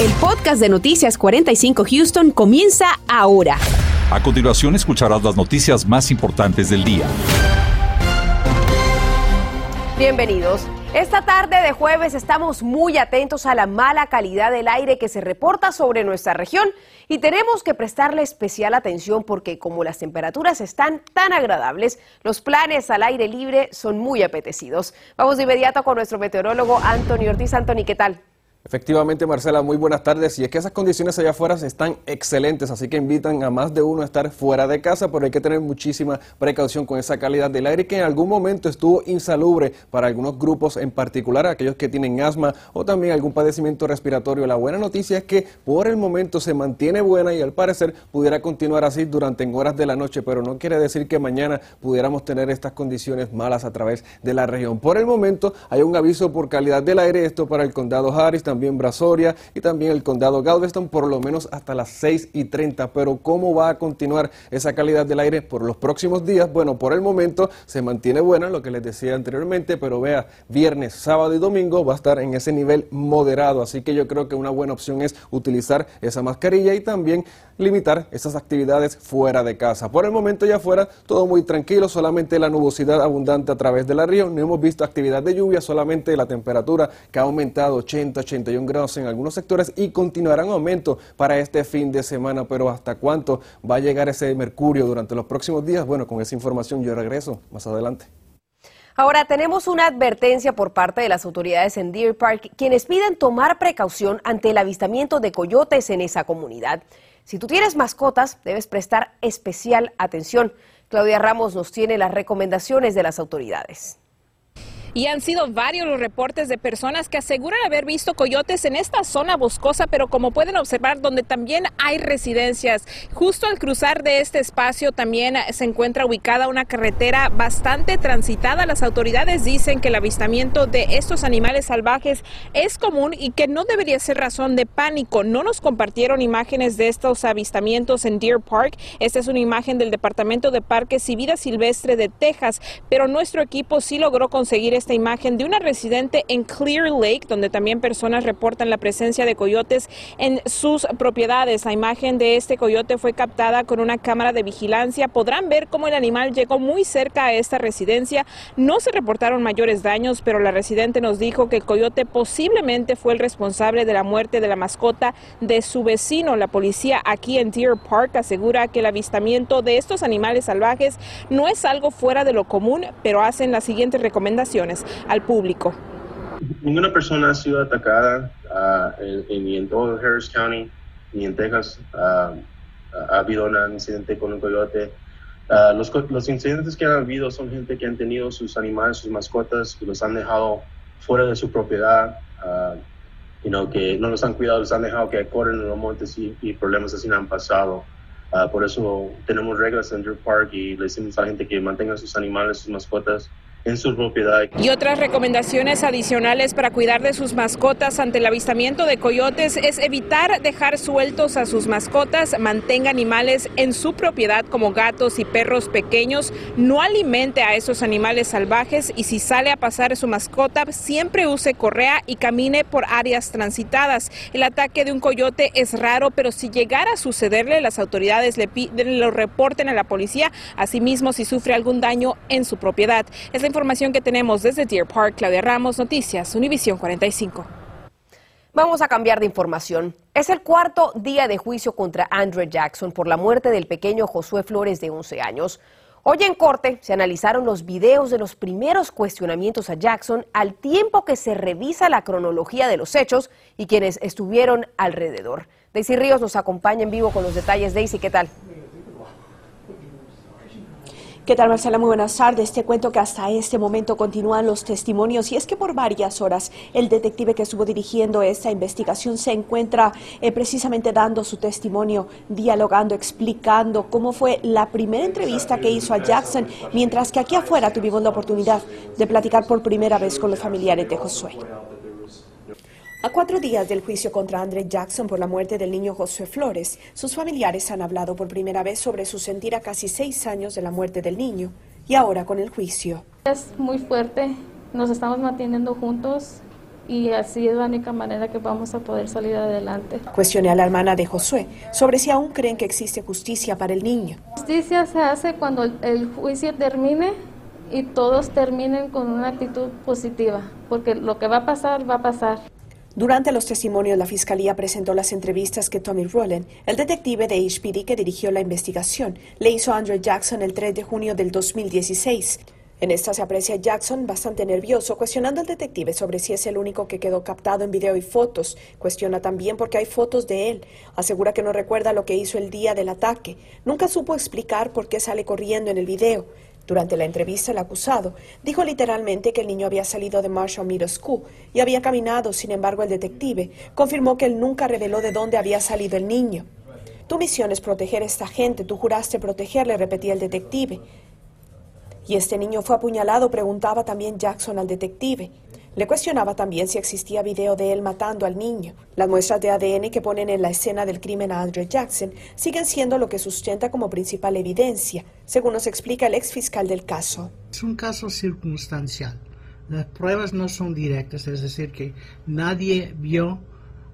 El podcast de Noticias 45 Houston comienza ahora. A continuación escucharás las noticias más importantes del día. Bienvenidos. Esta tarde de jueves estamos muy atentos a la mala calidad del aire que se reporta sobre nuestra región y tenemos que prestarle especial atención porque como las temperaturas están tan agradables, los planes al aire libre son muy apetecidos. Vamos de inmediato con nuestro meteorólogo Anthony Ortiz. Anthony, ¿qué tal? Efectivamente, Marcela, muy buenas tardes. Y es que esas condiciones allá afuera están excelentes, así que invitan a más de uno a estar fuera de casa, pero hay que tener muchísima precaución con esa calidad del aire que en algún momento estuvo insalubre para algunos grupos en particular, aquellos que tienen asma o también algún padecimiento respiratorio. La buena noticia es que por el momento se mantiene buena y al parecer pudiera continuar así durante horas de la noche, pero no quiere decir que mañana pudiéramos tener estas condiciones malas a través de la región. Por el momento hay un aviso por calidad del aire, esto para el condado Harris, también Brazoria y también el condado Galveston por lo menos hasta las 6 y 30. Pero ¿cómo va a continuar esa calidad del aire por los próximos días? Bueno, por el momento se mantiene buena, lo que les decía anteriormente, pero vea, viernes, sábado y domingo va a estar en ese nivel moderado. Así que yo creo que una buena opción es utilizar esa mascarilla y también limitar esas actividades fuera de casa. Por el momento ya fuera todo muy tranquilo, solamente la nubosidad abundante a través de la río. No hemos visto actividad de lluvia, solamente la temperatura que ha aumentado 80, 81 grados en algunos sectores y continuará en aumento para este fin de semana. Pero ¿hasta cuánto va a llegar ese mercurio durante los próximos días? Bueno, con esa información yo regreso más adelante. Ahora tenemos una advertencia por parte de las autoridades en Deer Park, quienes piden tomar precaución ante el avistamiento de coyotes en esa comunidad. Si tú tienes mascotas, debes prestar especial atención. Claudia Ramos nos tiene las recomendaciones de las autoridades. Y han sido varios los reportes de personas que aseguran haber visto coyotes en esta zona boscosa, pero como pueden observar, donde también hay residencias. Justo al cruzar de este espacio también se encuentra ubicada una carretera bastante transitada. Las autoridades dicen que el avistamiento de estos animales salvajes es común y que no debería ser razón de pánico. No nos compartieron imágenes de estos avistamientos en Deer Park. Esta es una imagen del Departamento de Parques y Vida Silvestre de Texas, pero nuestro equipo sí logró conseguir esta imagen de una residente en Clear Lake, donde también personas reportan la presencia de coyotes en sus propiedades. La imagen de este coyote fue captada con una cámara de vigilancia. Podrán ver cómo el animal llegó muy cerca a esta residencia. No se reportaron mayores daños, pero la residente nos dijo que el coyote posiblemente fue el responsable de la muerte de la mascota de su vecino. La policía aquí en Deer Park asegura que el avistamiento de estos animales salvajes no es algo fuera de lo común, pero hacen las siguientes recomendaciones al público. Ninguna persona ha sido atacada uh, en, en, todo Harris County ni en Texas. Uh, ha habido un incidente con un coyote. Uh, los, los, incidentes que han habido son gente que han tenido sus animales, sus mascotas, y los han dejado fuera de su propiedad, you know, que no los han cuidado, los han dejado que corren en los montes y, y problemas así han pasado. por eso tenemos reglas en Drew Park y le decimos a la gente que mantenga sus animales, sus mascotas en su propiedad. Y otras recomendaciones adicionales para cuidar de sus mascotas ante el avistamiento de coyotes es evitar dejar sueltos a sus mascotas, mantenga animales en su propiedad como gatos y perros pequeños, no alimente a esos animales salvajes y si sale a pasar su mascota siempre use correa y camine por áreas transitadas. El ataque de un coyote es raro, pero si llegara a sucederle, las autoridades le piden lo reporten a la policía, asimismo si sufre algún daño en su propiedad. Es información que tenemos desde Deer Park. Claudia Ramos, Noticias, Univisión 45. Vamos a cambiar de información. Es el cuarto día de juicio contra Andrew Jackson por la muerte del pequeño Josué Flores de 11 años. Hoy en corte se analizaron los videos de los primeros cuestionamientos a Jackson al tiempo que se revisa la cronología de los hechos y quienes estuvieron alrededor. Daisy Ríos nos acompaña en vivo con los detalles. Daisy, ¿qué tal? ¿Qué tal, Marcela? Muy buenas tardes. Te cuento que hasta este momento continúan los testimonios y es que por varias horas el detective que estuvo dirigiendo esta investigación se encuentra eh, precisamente dando su testimonio, dialogando, explicando cómo fue la primera entrevista que hizo a Jackson, mientras que aquí afuera tuvimos la oportunidad de platicar por primera vez con los familiares de Josué. A cuatro días del juicio contra Andre Jackson por la muerte del niño José Flores, sus familiares han hablado por primera vez sobre su sentir a casi seis años de la muerte del niño y ahora con el juicio. Es muy fuerte, nos estamos manteniendo juntos y así es la única manera que vamos a poder salir adelante. Cuestioné a la hermana de Josué sobre si aún creen que existe justicia para el niño. Justicia se hace cuando el juicio termine y todos terminen con una actitud positiva, porque lo que va a pasar, va a pasar. Durante los testimonios, la Fiscalía presentó las entrevistas que Tommy Rowland, el detective de HPD que dirigió la investigación, le hizo a Andrew Jackson el 3 de junio del 2016. En esta se aprecia Jackson bastante nervioso, cuestionando al detective sobre si es el único que quedó captado en video y fotos. Cuestiona también porque hay fotos de él. Asegura que no recuerda lo que hizo el día del ataque. Nunca supo explicar por qué sale corriendo en el video. Durante la entrevista, el acusado dijo literalmente que el niño había salido de Marshall Middle School y había caminado. Sin embargo, el detective confirmó que él nunca reveló de dónde había salido el niño. Tu misión es proteger a esta gente. Tú juraste protegerle, repetía el detective. ¿Y este niño fue apuñalado? Preguntaba también Jackson al detective. Le cuestionaba también si existía video de él matando al niño. Las muestras de ADN que ponen en la escena del crimen a Andrew Jackson siguen siendo lo que sustenta como principal evidencia, según nos explica el ex fiscal del caso. Es un caso circunstancial. Las pruebas no son directas, es decir, que nadie vio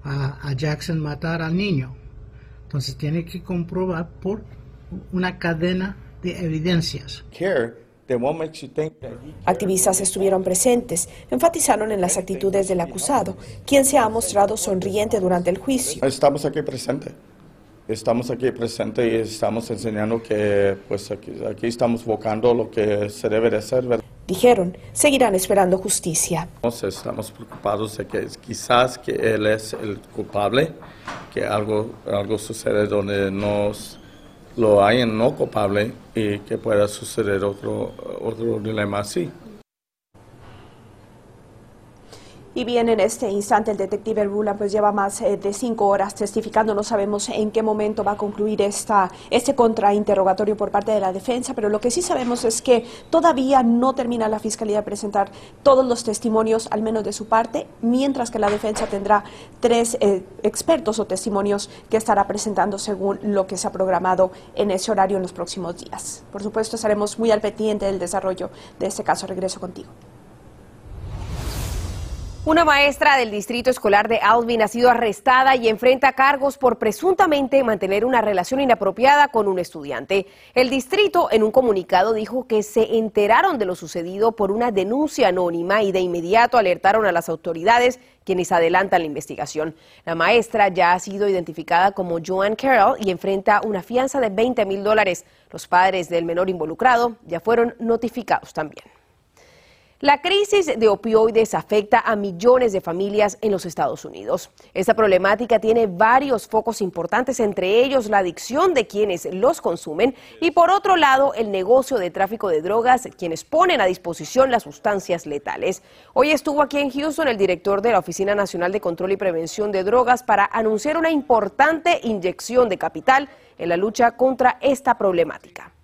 a, Jackson matar al niño. Entonces tiene que comprobar por una cadena de evidencias. Activistas estuvieron presentes, enfatizaron en las actitudes del acusado, quien se ha mostrado sonriente durante el juicio. Estamos aquí presentes. Estamos aquí presentes y estamos enseñando que pues aquí, estamos buscando lo que se debe de hacer. Dijeron, seguirán esperando justicia. Estamos preocupados de que quizás que él es el culpable, que algo, algo sucede donde nos lo hayan no culpable y que pueda suceder otro, otro dilema así. Y bien, en este instante el detective Rula pues lleva más eh, de cinco horas testificando. No sabemos en qué momento va a concluir esta, este contrainterrogatorio por parte de la defensa, pero lo que sí sabemos es que todavía no termina la fiscalía de presentar todos los testimonios, al menos de su parte, mientras que la defensa tendrá tres eh, expertos o testimonios que estará presentando según lo que se ha programado en ese horario en los próximos días. Por supuesto, estaremos muy al pendiente del desarrollo de este caso. Regreso contigo. Una maestra del distrito escolar de Alvin ha sido arrestada y enfrenta cargos por presuntamente mantener una relación inapropiada con un estudiante. El distrito en un comunicado dijo que se enteraron de lo sucedido por una denuncia anónima y de inmediato alertaron a las autoridades quienes adelantan la investigación. La maestra ya ha sido identificada como Joan Carroll y enfrenta una fianza de 20 mil dólares. Los padres del menor involucrado ya fueron notificados también. La crisis de opioides afecta a millones de familias en los Estados Unidos. Esta problemática tiene varios focos importantes, entre ellos la adicción de quienes los consumen y por otro lado el negocio de tráfico de drogas, quienes ponen a disposición las sustancias letales. Hoy estuvo aquí en Houston el director de la Oficina Nacional de Control y Prevención de Drogas para anunciar una importante inyección de capital en la lucha contra esta problemática.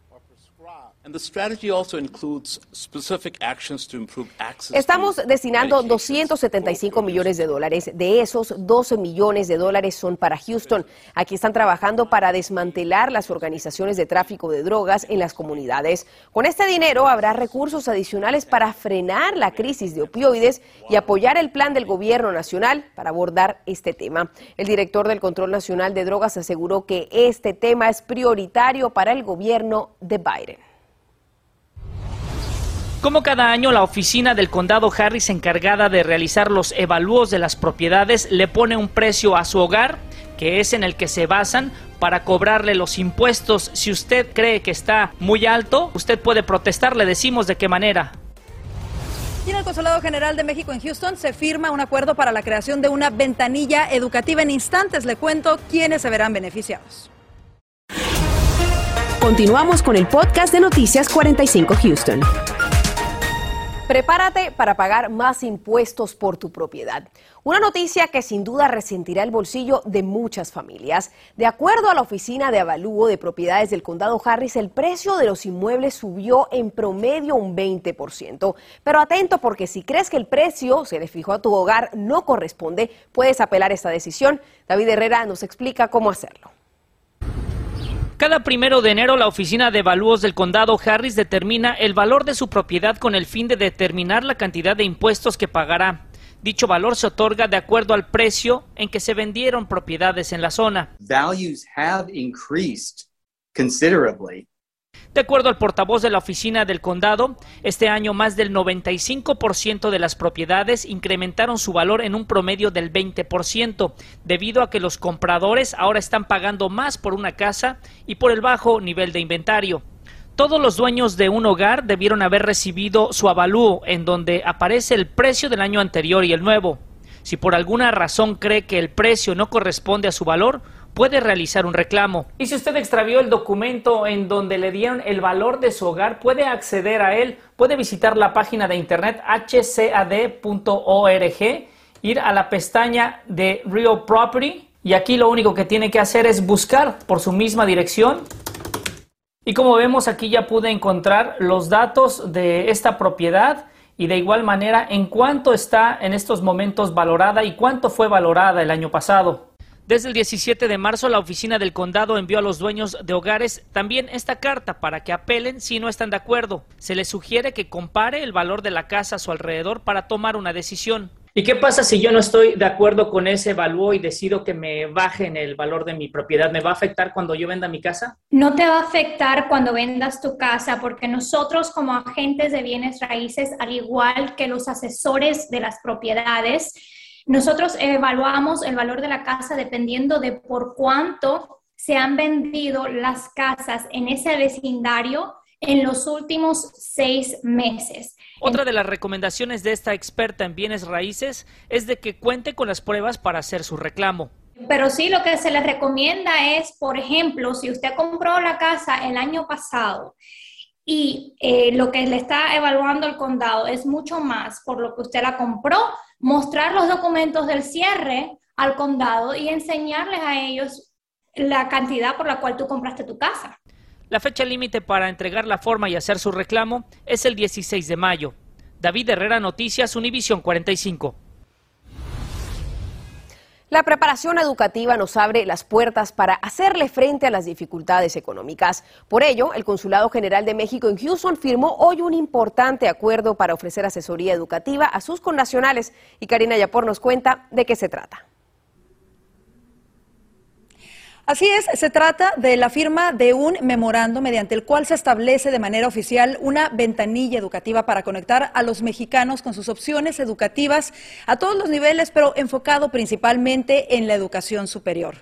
Estamos destinando 275 millones de dólares. De esos, 12 millones de dólares son para Houston. Aquí están trabajando para desmantelar las organizaciones de tráfico de drogas en las comunidades. Con este dinero habrá recursos adicionales para frenar la crisis de opioides y apoyar el plan del gobierno nacional para abordar este tema. El director del Control Nacional de Drogas aseguró que este tema es prioritario para el gobierno de Biden. Como cada año, la oficina del condado Harris encargada de realizar los evalúos de las propiedades le pone un precio a su hogar, que es en el que se basan para cobrarle los impuestos. Si usted cree que está muy alto, usted puede protestar, le decimos de qué manera. Y en el Consulado General de México en Houston se firma un acuerdo para la creación de una ventanilla educativa. En instantes le cuento quiénes se verán beneficiados. Continuamos con el podcast de Noticias 45 Houston. Prepárate para pagar más impuestos por tu propiedad. Una noticia que sin duda resentirá el bolsillo de muchas familias. De acuerdo a la Oficina de Avalúo de Propiedades del Condado Harris, el precio de los inmuebles subió en promedio un 20%. Pero atento porque si crees que el precio se le fijó a tu hogar no corresponde, puedes apelar esta decisión. David Herrera nos explica cómo hacerlo. Cada primero de enero, la Oficina de Evalúos del Condado Harris determina el valor de su propiedad con el fin de determinar la cantidad de impuestos que pagará. Dicho valor se otorga de acuerdo al precio en que se vendieron propiedades en la zona. Values have increased considerably de acuerdo al portavoz de la oficina del condado, este año más del 95% de las propiedades incrementaron su valor en un promedio del 20%, debido a que los compradores ahora están pagando más por una casa y por el bajo nivel de inventario. Todos los dueños de un hogar debieron haber recibido su avalúo en donde aparece el precio del año anterior y el nuevo. Si por alguna razón cree que el precio no corresponde a su valor, puede realizar un reclamo. Y si usted extravió el documento en donde le dieron el valor de su hogar, puede acceder a él, puede visitar la página de internet hcad.org, ir a la pestaña de Real Property y aquí lo único que tiene que hacer es buscar por su misma dirección. Y como vemos aquí ya pude encontrar los datos de esta propiedad y de igual manera en cuánto está en estos momentos valorada y cuánto fue valorada el año pasado. Desde el 17 de marzo, la oficina del condado envió a los dueños de hogares también esta carta para que apelen si no están de acuerdo. Se les sugiere que compare el valor de la casa a su alrededor para tomar una decisión. ¿Y qué pasa si yo no estoy de acuerdo con ese valor y decido que me bajen el valor de mi propiedad? ¿Me va a afectar cuando yo venda mi casa? No te va a afectar cuando vendas tu casa porque nosotros como agentes de bienes raíces, al igual que los asesores de las propiedades, nosotros evaluamos el valor de la casa dependiendo de por cuánto se han vendido las casas en ese vecindario en los últimos seis meses. Otra de las recomendaciones de esta experta en bienes raíces es de que cuente con las pruebas para hacer su reclamo. Pero sí, lo que se le recomienda es, por ejemplo, si usted compró la casa el año pasado y eh, lo que le está evaluando el condado es mucho más por lo que usted la compró, mostrar los documentos del cierre al condado y enseñarles a ellos la cantidad por la cual tú compraste tu casa. La fecha límite para entregar la forma y hacer su reclamo es el 16 de mayo. David Herrera, Noticias, Univisión 45. La preparación educativa nos abre las puertas para hacerle frente a las dificultades económicas. Por ello, el Consulado General de México en Houston firmó hoy un importante acuerdo para ofrecer asesoría educativa a sus connacionales. Y Karina Yapor nos cuenta de qué se trata. Así es, se trata de la firma de un memorando mediante el cual se establece de manera oficial una ventanilla educativa para conectar a los mexicanos con sus opciones educativas a todos los niveles, pero enfocado principalmente en la educación superior.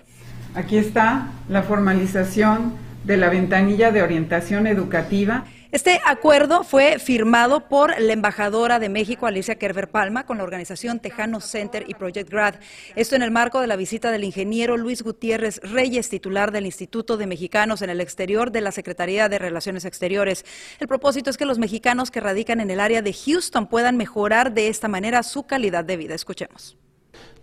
Aquí está la formalización de la ventanilla de orientación educativa. Este acuerdo fue firmado por la embajadora de México, Alicia Kerber Palma, con la organización Tejano Center y Project Grad. Esto en el marco de la visita del ingeniero Luis Gutiérrez Reyes, titular del Instituto de Mexicanos en el Exterior de la Secretaría de Relaciones Exteriores. El propósito es que los mexicanos que radican en el área de Houston puedan mejorar de esta manera su calidad de vida. Escuchemos.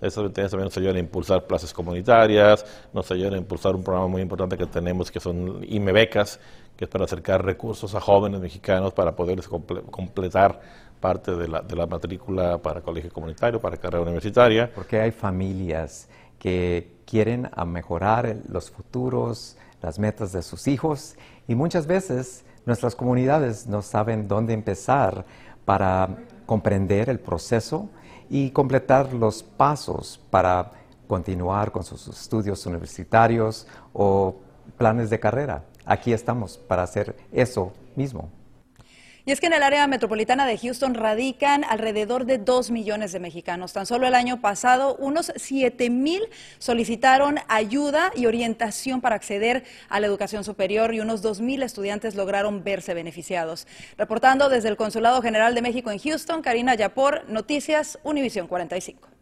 Estas ventanillas también nos ayudan a impulsar plazas comunitarias, nos ayudan a impulsar un programa muy importante que tenemos que son IME Becas, que es para acercar recursos a jóvenes mexicanos para poderles completar parte de la, matrícula para colegio comunitario, para carrera universitaria. Porque hay familias que quieren mejorar los futuros, las metas de sus hijos y muchas veces nuestras comunidades no saben dónde empezar para comprender el proceso y completar los pasos para continuar con sus estudios universitarios o planes de carrera. Aquí estamos para hacer eso mismo. Y es que en el área metropolitana de Houston radican alrededor de 2 millones de mexicanos. Tan solo el año pasado, unos 7 mil solicitaron ayuda y orientación para acceder a la educación superior y unos 2 mil estudiantes lograron verse beneficiados. Reportando desde el Consulado General de México en Houston, Karina Yapor, Noticias Univisión 45.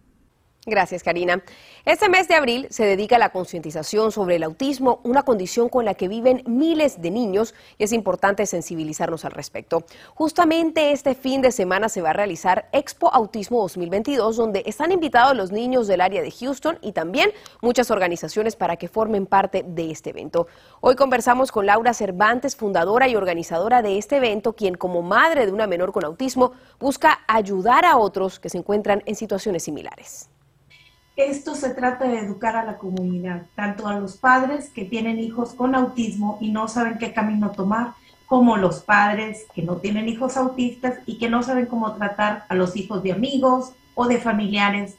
Gracias, Karina. Este mes de abril se dedica a la concientización sobre el autismo, una condición con la que viven miles de niños y es importante sensibilizarnos al respecto. Justamente este fin de semana se va a realizar Expo Autismo 2022, donde están invitados los niños del área de Houston y también muchas organizaciones para que formen parte de este evento. Hoy conversamos con Laura Cervantes, fundadora y organizadora de este evento, quien como madre de una menor con autismo busca ayudar a otros que se encuentran en situaciones similares esto se trata de educar a la comunidad, tanto a los padres que tienen hijos con autismo y no saben qué camino tomar, como los padres que no tienen hijos autistas y que no saben cómo tratar a los hijos de amigos o de familiares.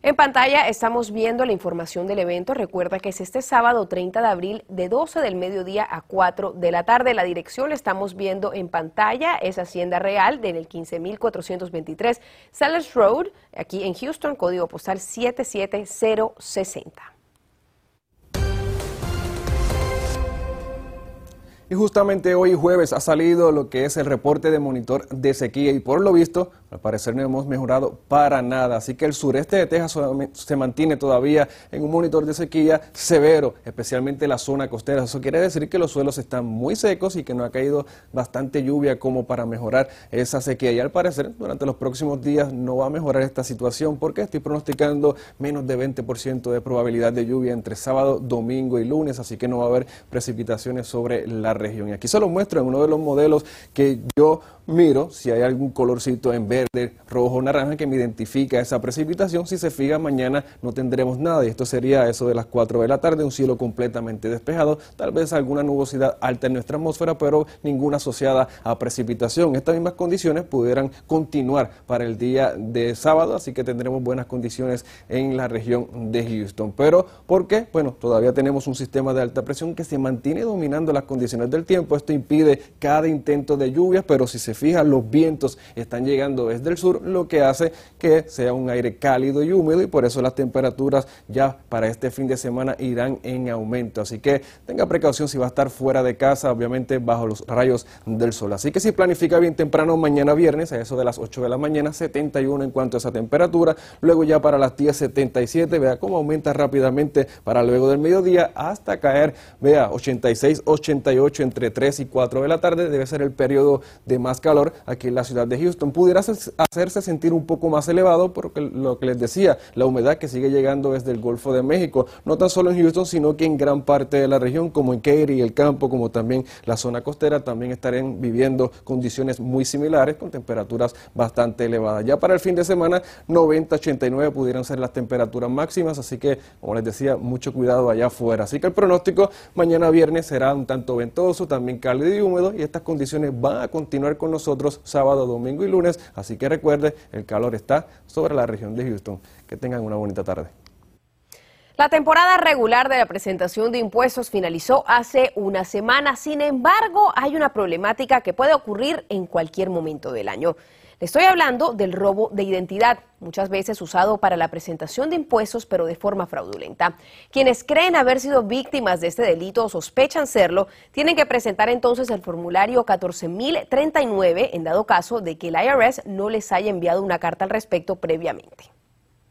En pantalla estamos viendo la información del evento. Recuerda que es este sábado 30 de abril de 12 del mediodía a 4 de la tarde. La dirección la estamos viendo en pantalla. Es Hacienda Real en el 15423 Sellers Road, aquí en Houston, código postal 77060. Y justamente hoy jueves ha salido lo que es el reporte de monitor de sequía y por lo visto, al parecer no hemos mejorado para nada. Así que el sureste de Texas se mantiene todavía en un monitor de sequía severo, especialmente la zona costera. Eso quiere decir que los suelos están muy secos y que no ha caído bastante lluvia como para mejorar esa sequía. Y al parecer durante los próximos días no va a mejorar esta situación porque estoy pronosticando menos de 20% de probabilidad de lluvia entre sábado, domingo y lunes. Así que no va a haber precipitaciones sobre la región. Y aquí se lo muestro en uno de los modelos que yo miro si hay algún colorcito en verde, rojo o naranja que me identifica esa precipitación. Si se fija, mañana no tendremos nada y esto sería eso de las 4 de la tarde, un cielo completamente despejado, tal vez alguna nubosidad alta en nuestra atmósfera, pero ninguna asociada a precipitación. Estas mismas condiciones pudieran continuar para el día de sábado, así que tendremos buenas condiciones en la región de Houston. Pero, ¿por qué? Bueno, todavía tenemos un sistema de alta presión que se mantiene dominando las condiciones del tiempo. Esto impide cada intento de lluvia, pero si se fija, los vientos están llegando desde el sur, lo que hace que sea un aire cálido y húmedo y por eso las temperaturas ya para este fin de semana irán en aumento. Así que tenga precaución si va a estar fuera de casa, obviamente bajo los rayos del sol. Así que si planifica bien temprano mañana viernes, a eso de las 8 de la mañana, 71 en cuanto a esa temperatura, luego ya para las 10, 77, vea cómo aumenta rápidamente para luego del mediodía hasta caer, vea, 86, 88 entre 3 y 4 de la tarde, debe ser el periodo de más calor aquí en la ciudad de Houston. Pudiera hacerse sentir un poco más elevado porque lo que les decía, la humedad que sigue llegando desde el Golfo de México, no tan solo en Houston, sino que en gran parte de la región, como en Katy, el campo, como también la zona costera, también estarán viviendo condiciones muy similares con temperaturas bastante elevadas. Ya para el fin de semana, 90, 89 pudieran ser las temperaturas máximas, así que, como les decía, mucho cuidado allá afuera. Así que el pronóstico mañana viernes será un tanto ventoso, también cálido y húmedo, y estas condiciones van a continuar con nosotros sábado, domingo y lunes. Así que recuerde, el calor está sobre la región de Houston. Que tengan una bonita tarde. La temporada regular de la presentación de impuestos finalizó hace una semana. Sin embargo, hay una problemática que puede ocurrir en cualquier momento del año. Le estoy hablando del robo de identidad, muchas veces usado para la presentación de impuestos, pero de forma fraudulenta. Quienes creen haber sido víctimas de este delito o sospechan serlo, tienen que presentar entonces el formulario 14039 en dado caso de que el IRS no les haya enviado una carta al respecto previamente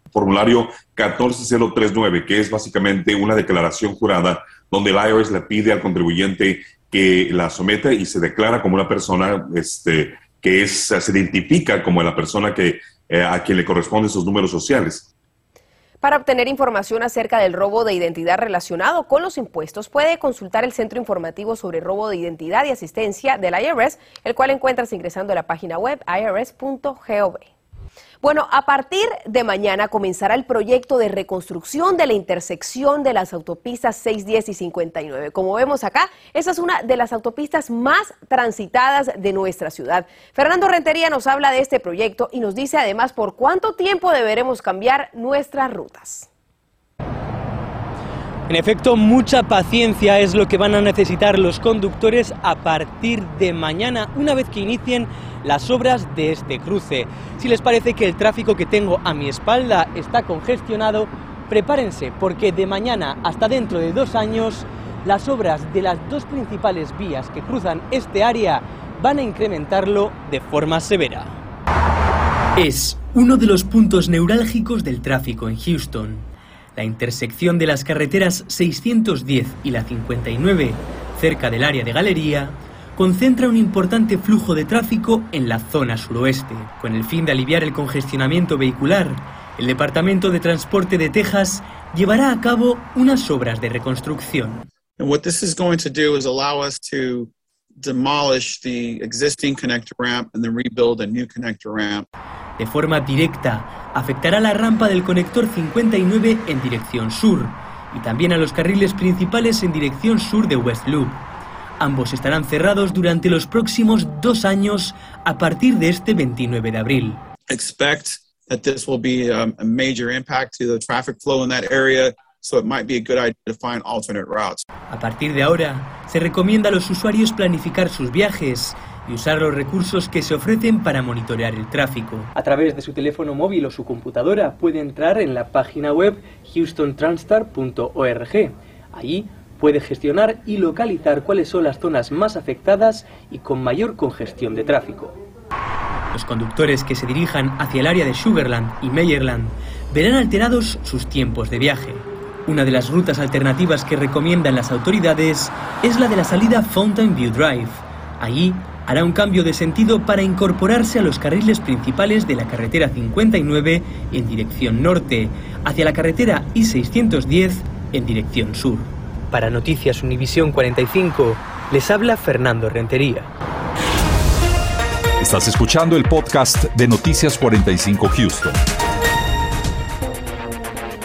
formulario 14039, que es básicamente una declaración jurada donde el IRS le pide al contribuyente que la someta y se declara como una persona este, que es, se identifica como la persona que, eh, a quien le corresponden sus números sociales. Para obtener información acerca del robo de identidad relacionado con los impuestos, puede consultar el Centro Informativo sobre Robo de Identidad y Asistencia del IRS, el cual encuentras ingresando a la página web irs.gov. Bueno, a partir de mañana comenzará el proyecto de reconstrucción de la intersección de las autopistas 610 y 59. Como vemos acá, esa es una de las autopistas más transitadas de nuestra ciudad. Fernando Rentería nos habla de este proyecto y nos dice además por cuánto tiempo deberemos cambiar nuestras rutas. En efecto, mucha paciencia es lo que van a necesitar los conductores a partir de mañana, una vez que inicien las obras de este cruce. Si les parece que el tráfico que tengo a mi espalda está congestionado, prepárense porque de mañana hasta dentro de dos años las obras de las dos principales vías que cruzan este área van a incrementarlo de forma severa. Es uno de los puntos neurálgicos del tráfico en Houston la intersección de las carreteras 610 y la 59, cerca del área de Galería, concentra un importante flujo de tráfico en la zona suroeste. Con el fin de aliviar el congestionamiento vehicular, el Departamento de Transporte de Texas llevará a cabo unas obras de reconstrucción. And what this is going to do is allow us to demolish the existing connector ramp and then rebuild a new connector ramp. De forma directa, afectará la rampa del conector 59 en dirección sur y también a los carriles principales en dirección sur de West Loop. Ambos estarán cerrados durante los próximos dos años a partir de este 29 de abril. expect that this will be um, a major impact to the traffic flow in that area. So it might be a good idea to find alternate routes. A partir de ahora, se recomienda a los usuarios planificar sus viajes y usar los recursos que se ofrecen para monitorear el tráfico. A través de su teléfono móvil o su computadora puede entrar en la página web houstontranstar.org. Allí puede gestionar y localizar cuáles son las zonas más afectadas y con mayor congestión de tráfico. Los conductores que se dirijan hacia el área de Sugarland y Meyerland verán alterados sus tiempos de viaje. Una de las rutas alternativas que recomiendan las autoridades es la de la salida Fountain View Drive. Allí hará un cambio de sentido para incorporarse a los carriles principales de la carretera 59 en dirección norte, hacia la carretera I-610 en dirección sur. Para Noticias Univisión 45, les habla Fernando Rentería. Estás escuchando el podcast de Noticias 45 Houston.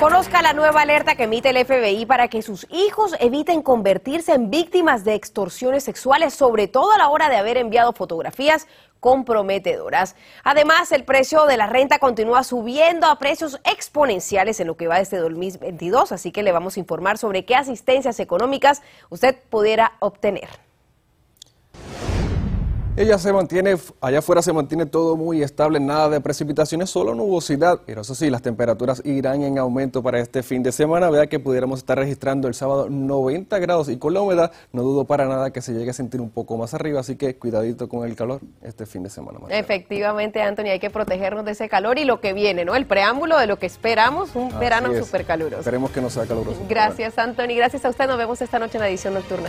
Conozca la nueva alerta que emite el FBI para que sus hijos eviten convertirse en víctimas de extorsiones sexuales, sobre todo a la hora de haber enviado fotografías comprometedoras. Además, el precio de la renta continúa subiendo a precios exponenciales en lo que va desde 2022, así que le vamos a informar sobre qué asistencias económicas usted pudiera obtener. Ella se mantiene, allá afuera se mantiene todo muy estable, nada de precipitaciones, solo nubosidad. Pero eso sí, las temperaturas irán en aumento para este fin de semana. Vea que pudiéramos estar registrando el sábado 90 grados y con la humedad no dudo para nada que se llegue a sentir un poco más arriba. Así que cuidadito con el calor este fin de semana. Efectivamente, Anthony, hay que protegernos de ese calor y lo que viene, ¿no? El preámbulo de lo que esperamos, un verano súper caluroso. Esperemos que no sea caluroso. Gracias, Anthony. Gracias a usted. Nos vemos esta noche en la edición nocturna.